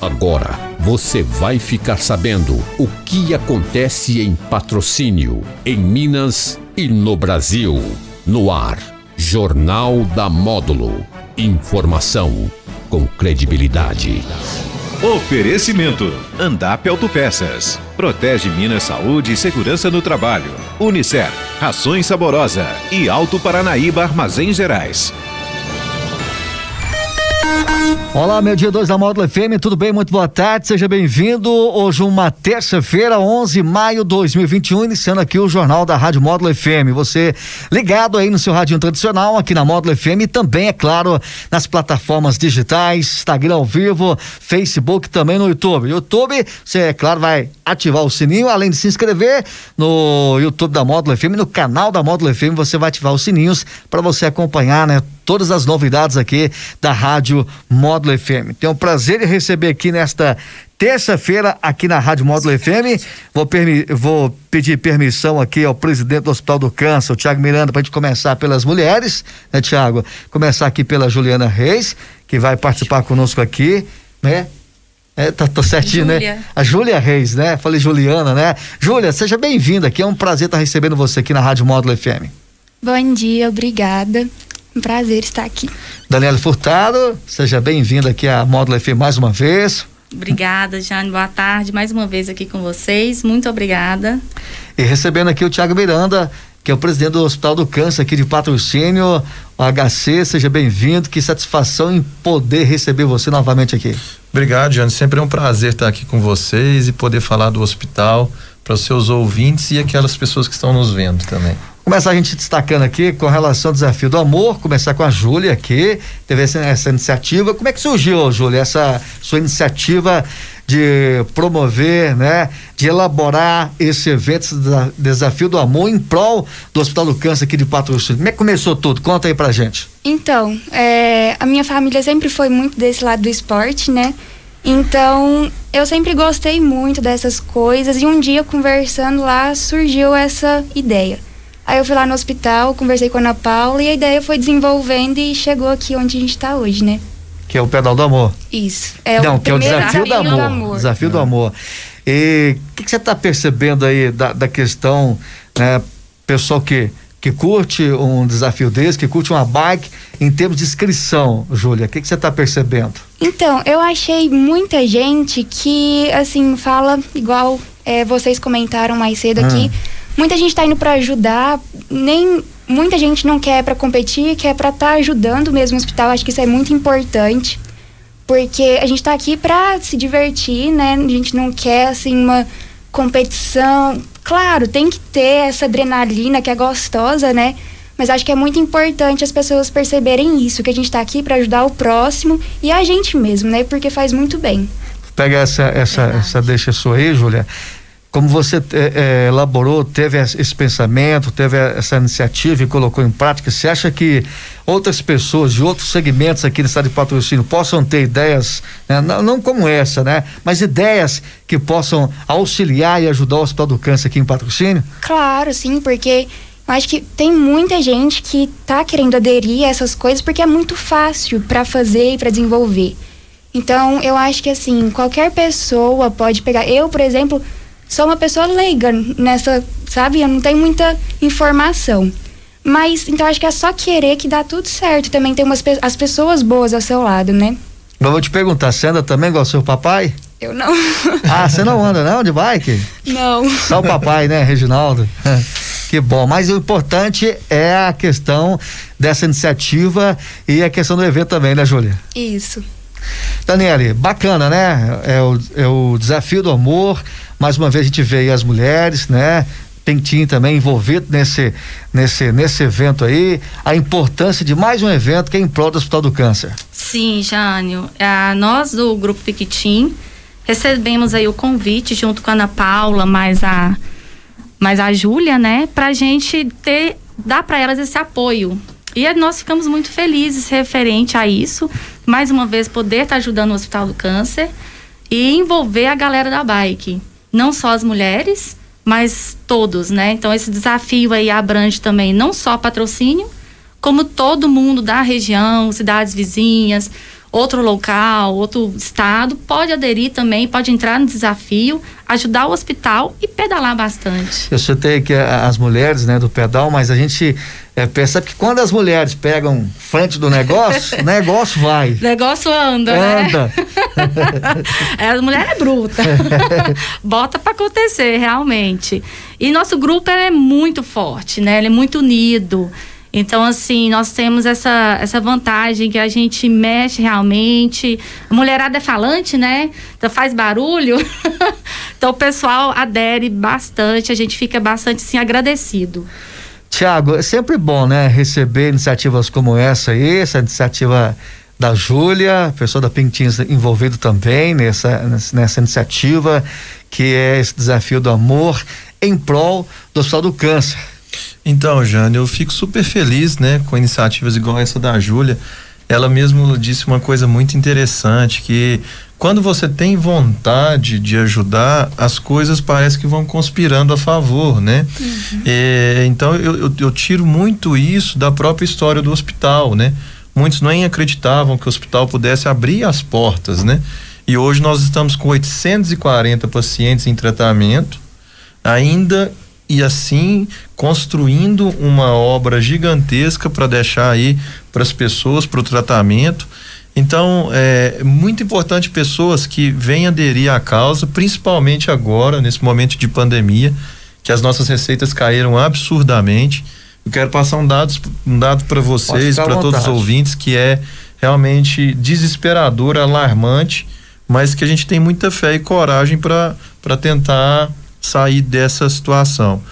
Agora você vai ficar sabendo o que acontece em patrocínio, em Minas e no Brasil. No ar, Jornal da Módulo. Informação com credibilidade. Oferecimento: Andap Autopeças. Protege Minas Saúde e Segurança no Trabalho. Unicef, Rações Saborosa e Alto Paranaíba Armazéns Gerais. Olá, meu dia 2 da Módulo FM, tudo bem? Muito boa tarde, seja bem-vindo. Hoje, uma terça-feira, 11 de maio de 2021, iniciando aqui o Jornal da Rádio Módulo FM. Você ligado aí no seu radinho tradicional, aqui na Módulo FM e também, é claro, nas plataformas digitais, Instagram ao vivo, Facebook também no YouTube. YouTube, você, é claro, vai ativar o sininho, além de se inscrever no YouTube da Módulo FM, no canal da Módulo FM, você vai ativar os sininhos para você acompanhar, né? Todas as novidades aqui da Rádio Módulo FM. Tenho o prazer de receber aqui nesta terça-feira aqui na Rádio Módulo FM. Vou, vou, pedir permissão aqui ao presidente do Hospital do Câncer, o Tiago Miranda, para a gente começar pelas mulheres, né, Tiago? Começar aqui pela Juliana Reis, que vai participar conosco aqui, né? É, tá, tá certinho, né? Júlia. né? A Júlia Reis, né? Falei Juliana, né? Júlia, seja bem-vinda aqui. É um prazer estar recebendo você aqui na Rádio Módulo FM. Bom dia, obrigada. Um prazer estar aqui. Daniela Furtado, seja bem-vinda aqui à Módulo FM mais uma vez. Obrada, Jane. Boa tarde. Mais uma vez aqui com vocês. Muito obrigada. E recebendo aqui o Tiago Miranda, que é o presidente do Hospital do Câncer aqui de patrocínio, o HC, seja bem-vindo, que satisfação em poder receber você novamente aqui. Obrigado, Jane, sempre é um prazer estar aqui com vocês e poder falar do hospital para os seus ouvintes e aquelas pessoas que estão nos vendo também. Começar a gente destacando aqui com relação ao desafio do amor, começar com a Júlia aqui, teve essa, essa iniciativa. Como é que surgiu, Júlia, essa sua iniciativa de promover, né, de elaborar esse evento, esse desafio do amor em prol do Hospital do Câncer aqui de Patrocínio. Como é que começou tudo? Conta aí pra gente. Então, é, a minha família sempre foi muito desse lado do esporte, né? Então, eu sempre gostei muito dessas coisas e um dia conversando lá surgiu essa ideia. Aí eu fui lá no hospital, conversei com a Ana Paula e a ideia foi desenvolvendo e chegou aqui onde a gente está hoje, né? Que é o pedal do amor. Isso. É Não, o que é o desafio, do amor. Do amor. Desafio é. do amor. E o que, que, você está percebendo aí da, da questão, né, pessoal que que curte um desafio desse, que curte uma bike, em termos de inscrição, Júlia, o que, que você está percebendo? Então, eu achei muita gente que, assim, fala igual é, vocês comentaram mais cedo aqui. Muita gente está indo para ajudar, nem muita gente não quer para competir, quer para estar tá ajudando mesmo o hospital. Acho que isso é muito importante, porque a gente está aqui para se divertir, né? A gente não quer assim uma competição. Claro, tem que ter essa adrenalina que é gostosa, né? Mas acho que é muito importante as pessoas perceberem isso, que a gente está aqui para ajudar o próximo e a gente mesmo, né? Porque faz muito bem. Pega essa essa essa deixa sua aí, Júlia como você é, elaborou, teve esse pensamento, teve essa iniciativa e colocou em prática, você acha que outras pessoas de outros segmentos aqui do estado de patrocínio possam ter ideias, né? não, não, como essa, né? Mas ideias que possam auxiliar e ajudar o Hospital do Câncer aqui em patrocínio? Claro, sim, porque acho que tem muita gente que está querendo aderir a essas coisas porque é muito fácil para fazer e para desenvolver. Então, eu acho que assim, qualquer pessoa pode pegar. Eu, por exemplo, sou uma pessoa leiga nessa, sabe? Eu não tenho muita informação. Mas, então acho que é só querer que dá tudo certo. Também tem umas as pessoas boas ao seu lado, né? Mas vou te perguntar, você anda também igual seu papai? Eu não. Ah, você não anda não de bike? Não. Só o papai, né, Reginaldo? Que bom, mas o importante é a questão dessa iniciativa e a questão do evento também, né, Júlia? Isso. Daniele, bacana, né? É o, é o desafio do amor. Mais uma vez a gente vê aí as mulheres, né? Pentinho também envolvido nesse, nesse, nesse evento aí, a importância de mais um evento que é em prol do Hospital do Câncer. Sim, Jânio. É, nós do Grupo Piquitim recebemos aí o convite junto com a Ana Paula, mais a, mais a Júlia, né? Pra gente ter, dar para elas esse apoio. E nós ficamos muito felizes referente a isso. Mais uma vez, poder estar tá ajudando o Hospital do Câncer e envolver a galera da bike não só as mulheres, mas todos, né? Então esse desafio aí abrange também não só patrocínio, como todo mundo da região, cidades vizinhas, outro local, outro estado, pode aderir também, pode entrar no desafio, ajudar o hospital e pedalar bastante. Eu citei aqui as mulheres, né, do pedal, mas a gente é, percebe que quando as mulheres pegam frente do negócio, o negócio vai. O negócio anda, anda. né? é, a mulher é bruta. Bota para acontecer, realmente. E nosso grupo é muito forte, né? Ele é muito unido. Então, assim, nós temos essa, essa vantagem que a gente mexe realmente. A mulherada é falante, né? Então faz barulho. então o pessoal adere bastante, a gente fica bastante assim, agradecido. Tiago, é sempre bom, né? Receber iniciativas como essa aí, essa iniciativa da Júlia, pessoa da Pintins envolvido também nessa, nessa iniciativa, que é esse desafio do amor em prol do Hospital do Câncer. Então, Jane, eu fico super feliz, né, com iniciativas igual essa da Júlia. Ela mesmo disse uma coisa muito interessante, que quando você tem vontade de ajudar, as coisas parece que vão conspirando a favor, né? Uhum. É, então eu, eu, eu, tiro muito isso da própria história do hospital, né? Muitos nem acreditavam que o hospital pudesse abrir as portas, né? E hoje nós estamos com 840 pacientes em tratamento, ainda e assim construindo uma obra gigantesca para deixar aí para as pessoas para o tratamento. Então, é muito importante pessoas que venham aderir à causa, principalmente agora, nesse momento de pandemia, que as nossas receitas caíram absurdamente. Eu quero passar um, dados, um dado para vocês, para todos os ouvintes, que é realmente desesperador, alarmante, mas que a gente tem muita fé e coragem para tentar sair dessa situação.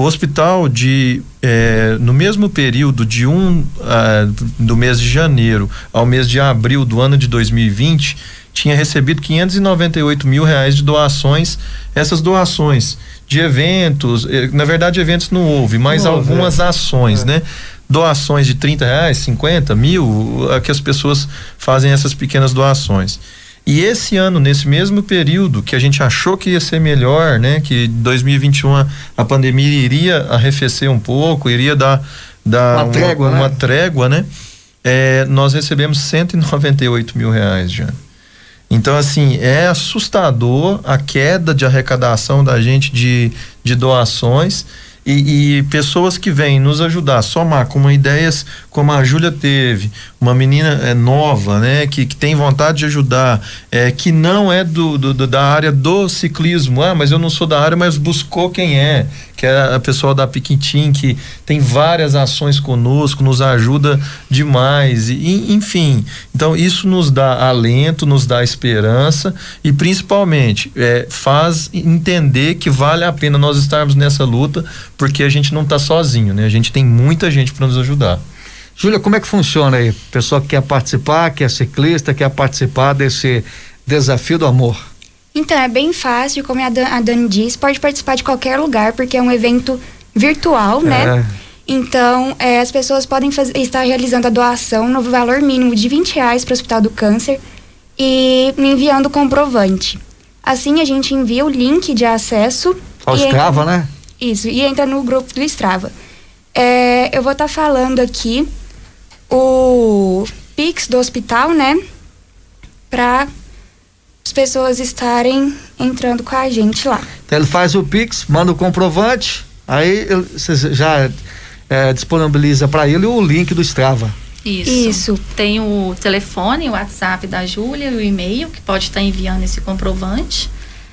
O hospital de é, no mesmo período de um uh, do mês de janeiro ao mês de abril do ano de 2020 tinha recebido 598 mil reais de doações. Essas doações de eventos, eh, na verdade eventos não houve, mas não algumas houve. ações, é. né? Doações de 30 reais, 50 mil, que as pessoas fazem essas pequenas doações. E esse ano, nesse mesmo período que a gente achou que ia ser melhor, né? Que 2021 a pandemia iria arrefecer um pouco, iria dar, dar uma, trégua, uma, né? Uma trégua, né? É, nós recebemos 198 mil reais já. Então, assim, é assustador a queda de arrecadação da gente de, de doações e, e, pessoas que vêm nos ajudar, somar com ideias como a Júlia teve, uma menina é, nova, né, que, que tem vontade de ajudar, é, que não é do, do, da área do ciclismo, ah, mas eu não sou da área, mas buscou quem é, que é a pessoa da Piquintim, que tem várias ações conosco, nos ajuda demais, e, enfim. Então, isso nos dá alento, nos dá esperança e, principalmente, é, faz entender que vale a pena nós estarmos nessa luta, porque a gente não está sozinho, né? A gente tem muita gente para nos ajudar. Júlia, como é que funciona aí? Pessoa que quer participar, que é ciclista, quer participar desse desafio do amor? Então, é bem fácil, como a Dani disse, pode participar de qualquer lugar, porque é um evento virtual, né? É. Então, é, as pessoas podem fazer, estar realizando a doação no valor mínimo de 20 reais para o Hospital do Câncer e me enviando o comprovante. Assim, a gente envia o link de acesso. Ao Strava, entra, né? Isso, e entra no grupo do Strava. É, eu vou estar tá falando aqui o Pix do hospital, né? Para as pessoas estarem entrando com a gente lá. Então ele faz o Pix, manda o comprovante, aí você já é, disponibiliza para ele o link do Strava. Isso. Isso. Tem o telefone, o WhatsApp da Júlia, o e-mail, que pode estar enviando esse comprovante.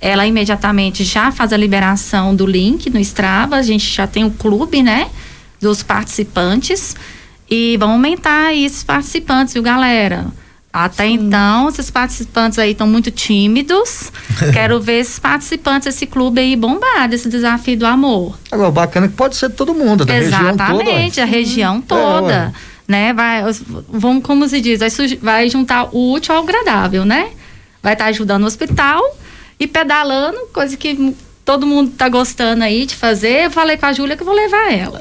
Ela imediatamente já faz a liberação do link no Strava. A gente já tem o clube, né? Dos participantes. E vamos aumentar esses participantes, viu, galera? Até Sim. então, esses participantes aí estão muito tímidos. Quero ver esses participantes desse clube aí bombar desse desafio do amor. Agora, bacana é que pode ser todo mundo, da Exatamente, região toda. Exatamente, a região toda. É, né? Vai, vamos, como se diz, vai, vai juntar o útil ao agradável, né? Vai estar tá ajudando o hospital e pedalando, coisa que todo mundo tá gostando aí de fazer. Eu falei com a Júlia que eu vou levar ela.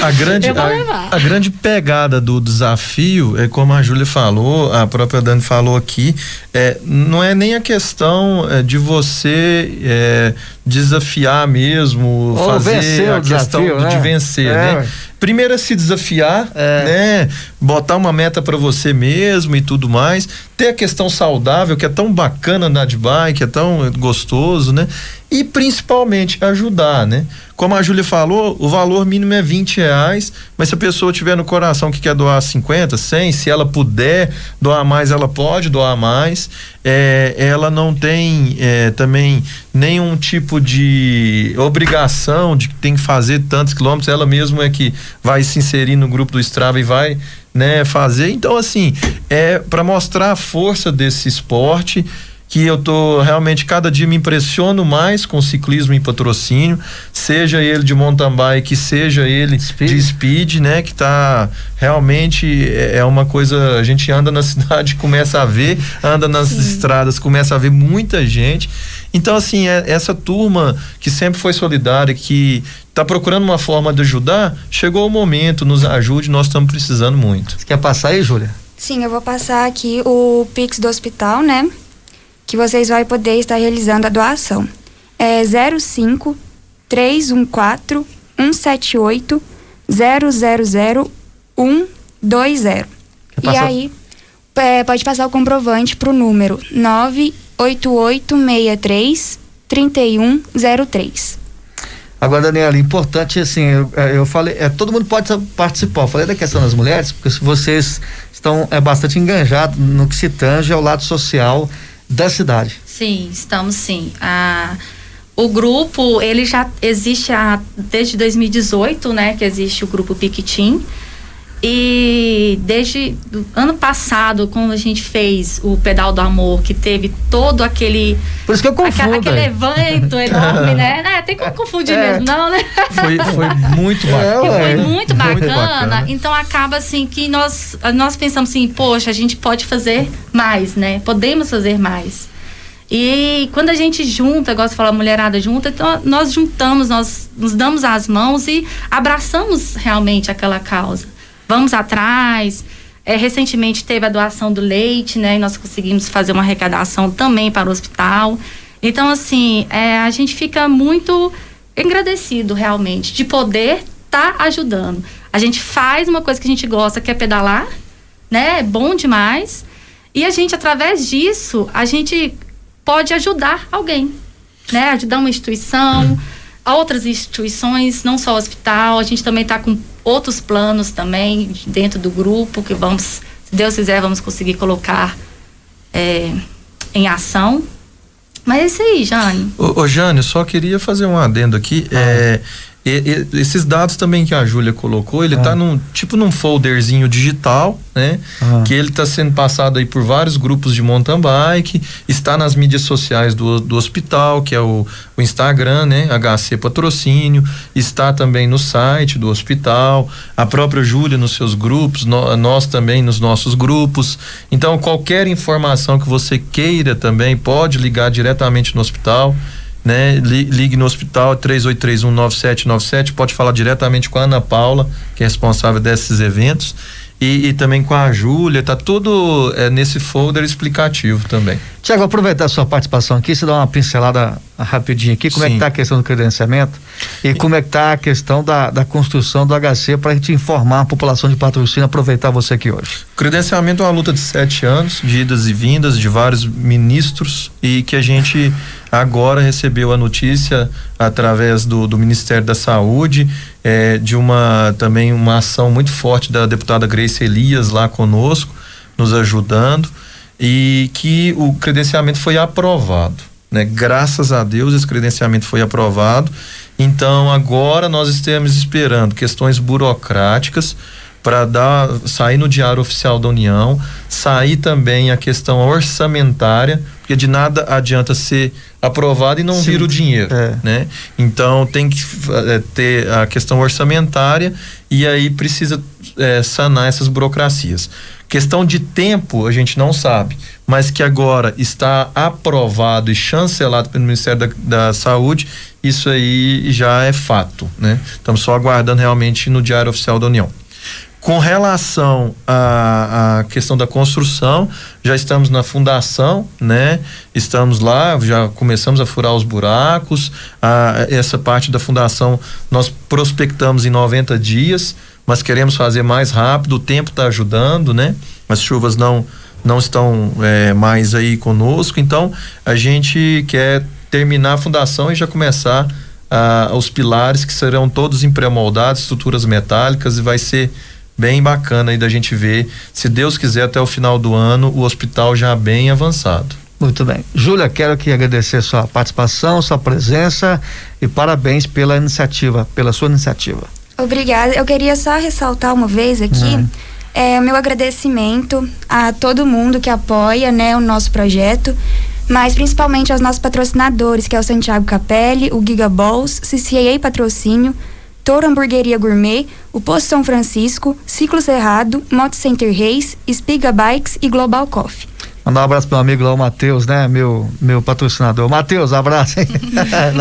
a grande a, a, grande pegada do desafio é como a Júlia falou, a própria Dani falou aqui, é, não é nem a questão é, de você é, desafiar mesmo, Ou fazer a questão desafio, de, né? de vencer, é. né? Primeiro é se desafiar, é. né? Botar uma meta para você mesmo e tudo mais. Ter a questão saudável, que é tão bacana na de bike, é tão gostoso, né? E principalmente ajudar, né? Como a Júlia falou, o valor mínimo é 20 reais, mas se a pessoa tiver no coração que quer doar 50, 100, se ela puder doar mais, ela pode doar mais. É, ela não tem é, também nenhum tipo de obrigação de que tem que fazer tantos quilômetros, ela mesma é que vai se inserir no grupo do Strava e vai né, fazer. Então, assim, é para mostrar a força desse esporte que eu tô realmente cada dia me impressiono mais com o ciclismo em patrocínio, seja ele de mountain bike, seja ele speed. de speed, né, que tá realmente é, é uma coisa, a gente anda na cidade, começa a ver, anda nas Sim. estradas, começa a ver muita gente. Então assim, é, essa turma que sempre foi solidária, que está procurando uma forma de ajudar, chegou o momento, nos ajude, nós estamos precisando muito. Você quer passar aí, Júlia? Sim, eu vou passar aqui o Pix do hospital, né? Que vocês vão poder estar realizando a doação. É 05 314 178 000 120. E aí, é, pode passar o comprovante para o número 98863 3103. Agora, Daniela, importante assim, eu, é, eu falei, é, todo mundo pode participar. Eu falei da questão das mulheres, porque se vocês estão é, bastante enganjados no que se tange ao lado social da cidade. Sim, estamos sim. O grupo, ele já existe desde 2018, né, que existe o grupo Piquitim. E desde ano passado, quando a gente fez o Pedal do Amor, que teve todo aquele. Por isso que eu confundo. Aquele, aquele evento enorme, né? É, tem como confundir é. mesmo, não, né? Foi, foi muito bacana. É, foi muito bacana. muito bacana. Então acaba assim que nós, nós pensamos assim, poxa, a gente pode fazer mais, né? Podemos fazer mais. E quando a gente junta, gosta de falar mulherada junta, então nós juntamos, nós nos damos as mãos e abraçamos realmente aquela causa vamos atrás. É, recentemente teve a doação do leite, né? E nós conseguimos fazer uma arrecadação também para o hospital. Então, assim, é, a gente fica muito agradecido realmente de poder estar tá ajudando. A gente faz uma coisa que a gente gosta, que é pedalar, né? É bom demais. E a gente, através disso, a gente pode ajudar alguém, né? Ajudar uma instituição, outras instituições, não só o hospital. A gente também está com outros planos também dentro do grupo que vamos, se Deus quiser, vamos conseguir colocar é, em ação. Mas é isso aí, Jane. Ô, ô Jane, só queria fazer um adendo aqui. Ah. É, e, e, esses dados também que a Júlia colocou, ele está ah. num tipo num folderzinho digital, né? Ah. Que ele está sendo passado aí por vários grupos de mountain bike, está nas mídias sociais do, do hospital, que é o, o Instagram, né? HC Patrocínio, está também no site do hospital, a própria Júlia nos seus grupos, no, nós também nos nossos grupos. Então, qualquer informação que você queira também pode ligar diretamente no hospital né? Ligue no hospital 38319797, pode falar diretamente com a Ana Paula, que é responsável desses eventos. E, e, também com a Júlia, tá tudo é, nesse folder explicativo também. Tiago, aproveitar a sua participação aqui, você dá uma pincelada rapidinho aqui, como Sim. é que tá a questão do credenciamento e como é que tá a questão da, da construção do HC para a gente informar a população de patrocínio, aproveitar você aqui hoje. Credenciamento é uma luta de sete anos, de idas e vindas de vários ministros e que a gente agora recebeu a notícia através do, do Ministério da Saúde é, de uma também uma ação muito forte da deputada Grace Elias lá conosco, nos ajudando e que o credenciamento foi aprovado. Né? Graças a Deus esse credenciamento foi aprovado. Então agora nós estamos esperando questões burocráticas para dar sair no diário oficial da União, sair também a questão orçamentária, porque de nada adianta ser aprovado e não Sim. vir o dinheiro, é. né? Então tem que é, ter a questão orçamentária e aí precisa é, sanar essas burocracias. Questão de tempo a gente não sabe, mas que agora está aprovado e chancelado pelo Ministério da, da Saúde, isso aí já é fato, né? Estamos só aguardando realmente no Diário Oficial da União. Com relação à, à, questão da construção, já estamos na fundação, né? Estamos lá, já começamos a furar os buracos. A, essa parte da fundação nós prospectamos em 90 dias mas queremos fazer mais rápido. O tempo está ajudando, né? As chuvas não não estão é, mais aí conosco, então a gente quer terminar a fundação e já começar ah, os pilares que serão todos em pré-moldados, estruturas metálicas e vai ser bem bacana aí da gente ver, se Deus quiser até o final do ano, o hospital já bem avançado. Muito bem. Júlia, quero aqui agradecer sua participação, sua presença e parabéns pela iniciativa, pela sua iniciativa. Obrigada. Eu queria só ressaltar uma vez aqui hum. é, meu agradecimento a todo mundo que apoia né, o nosso projeto, mas principalmente aos nossos patrocinadores, que é o Santiago Capelli, o Giga Balls, CCAA Patrocínio, Toro Hamburgueria Gourmet, o Posto São Francisco, Ciclo Cerrado, Moto Center Reis, Spiga Bikes e Global Coffee. Mandar um abraço pro meu amigo lá, o Matheus, né? Meu, meu patrocinador. Matheus, abraço, hein?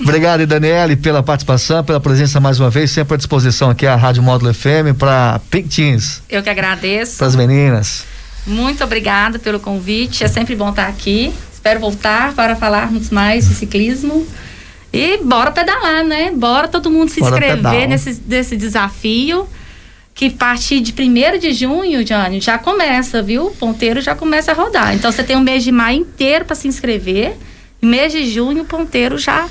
Obrigado, Daniele, pela participação, pela presença mais uma vez, sempre à disposição aqui a Rádio Módulo FM para Pink Teens. Eu que agradeço. Para as meninas. Muito obrigada pelo convite, é sempre bom estar aqui. Espero voltar para falarmos mais de ciclismo. E bora pedalar, né? Bora todo mundo se bora inscrever nesse, nesse desafio. Que a partir de 1 de junho, Johnny, já começa, viu? O ponteiro já começa a rodar. Então você tem um mês de maio inteiro para se inscrever. Mês de junho, o ponteiro já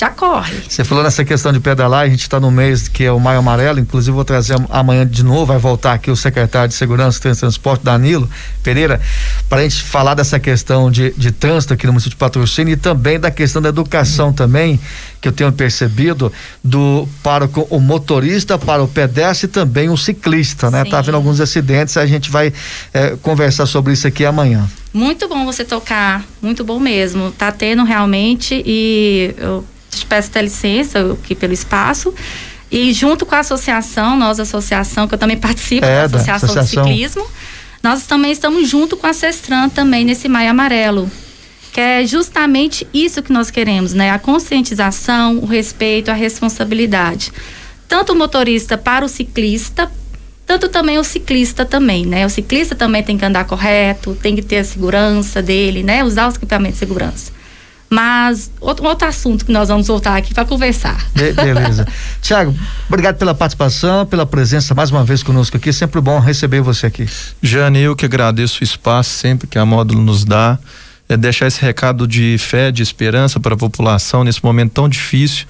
já corre. Você falou nessa questão de pedalar, a gente está no mês que é o Maio Amarelo, inclusive vou trazer amanhã de novo, vai voltar aqui o secretário de Segurança e Transporte, Danilo Pereira, para a gente falar dessa questão de, de trânsito aqui no município de Patrocínio e também da questão da educação uhum. também, que eu tenho percebido, do para o, o, motorista, para o pedestre e também o ciclista, né? Sim. Tá vendo alguns acidentes, a gente vai é, conversar sobre isso aqui amanhã. Muito bom você tocar, muito bom mesmo. Tá tendo realmente e eu te peço até licença aqui pelo espaço. E junto com a associação, nós, associação, que eu também participo é, da, associação da Associação do Ciclismo, nós também estamos junto com a Sestran também nesse Maio Amarelo. Que é justamente isso que nós queremos, né? A conscientização, o respeito, a responsabilidade. Tanto o motorista para o ciclista, tanto também o ciclista também, né? O ciclista também tem que andar correto, tem que ter a segurança dele, né? Usar os equipamentos de segurança. Mas outro, outro assunto que nós vamos voltar aqui para conversar. Be beleza. Tiago, obrigado pela participação, pela presença mais uma vez conosco aqui. Sempre bom receber você aqui. Jane, eu que agradeço o espaço sempre que a Módulo nos dá. É deixar esse recado de fé, de esperança para a população nesse momento tão difícil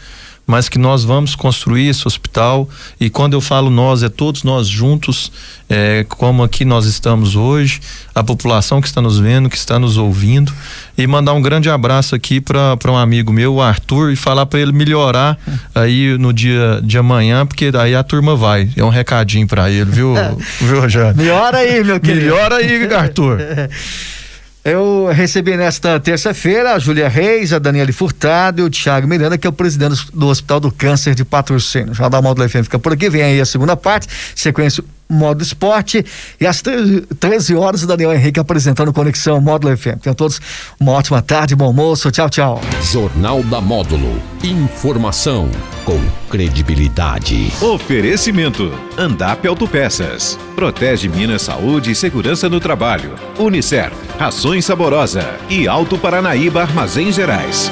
mas que nós vamos construir esse hospital. E quando eu falo nós é todos nós juntos é, como aqui nós estamos hoje a população que está nos vendo que está nos ouvindo. E mandar um grande abraço aqui para um amigo meu o Arthur e falar para ele melhorar aí no dia de amanhã porque daí a turma vai. É um recadinho para ele viu? Viu Jane? melhora aí meu querido. Melhora aí Arthur. Eu recebi nesta terça-feira a Júlia Reis, a Daniele Furtado e o Thiago Miranda, que é o presidente do Hospital do Câncer de Patrocínio. Já da Módulo FM fica por aqui, vem aí a segunda parte, sequência Modo Esporte e às 13 horas o Daniel Henrique apresentando Conexão Módulo FM. Tenham todos uma ótima tarde, bom almoço, tchau, tchau. Jornal da Módulo. Informação com credibilidade. Oferecimento. Andap Autopeças. Protege Minas Saúde e Segurança no Trabalho. Unicer. Rações Saborosa. E Alto Paranaíba Armazéns Gerais.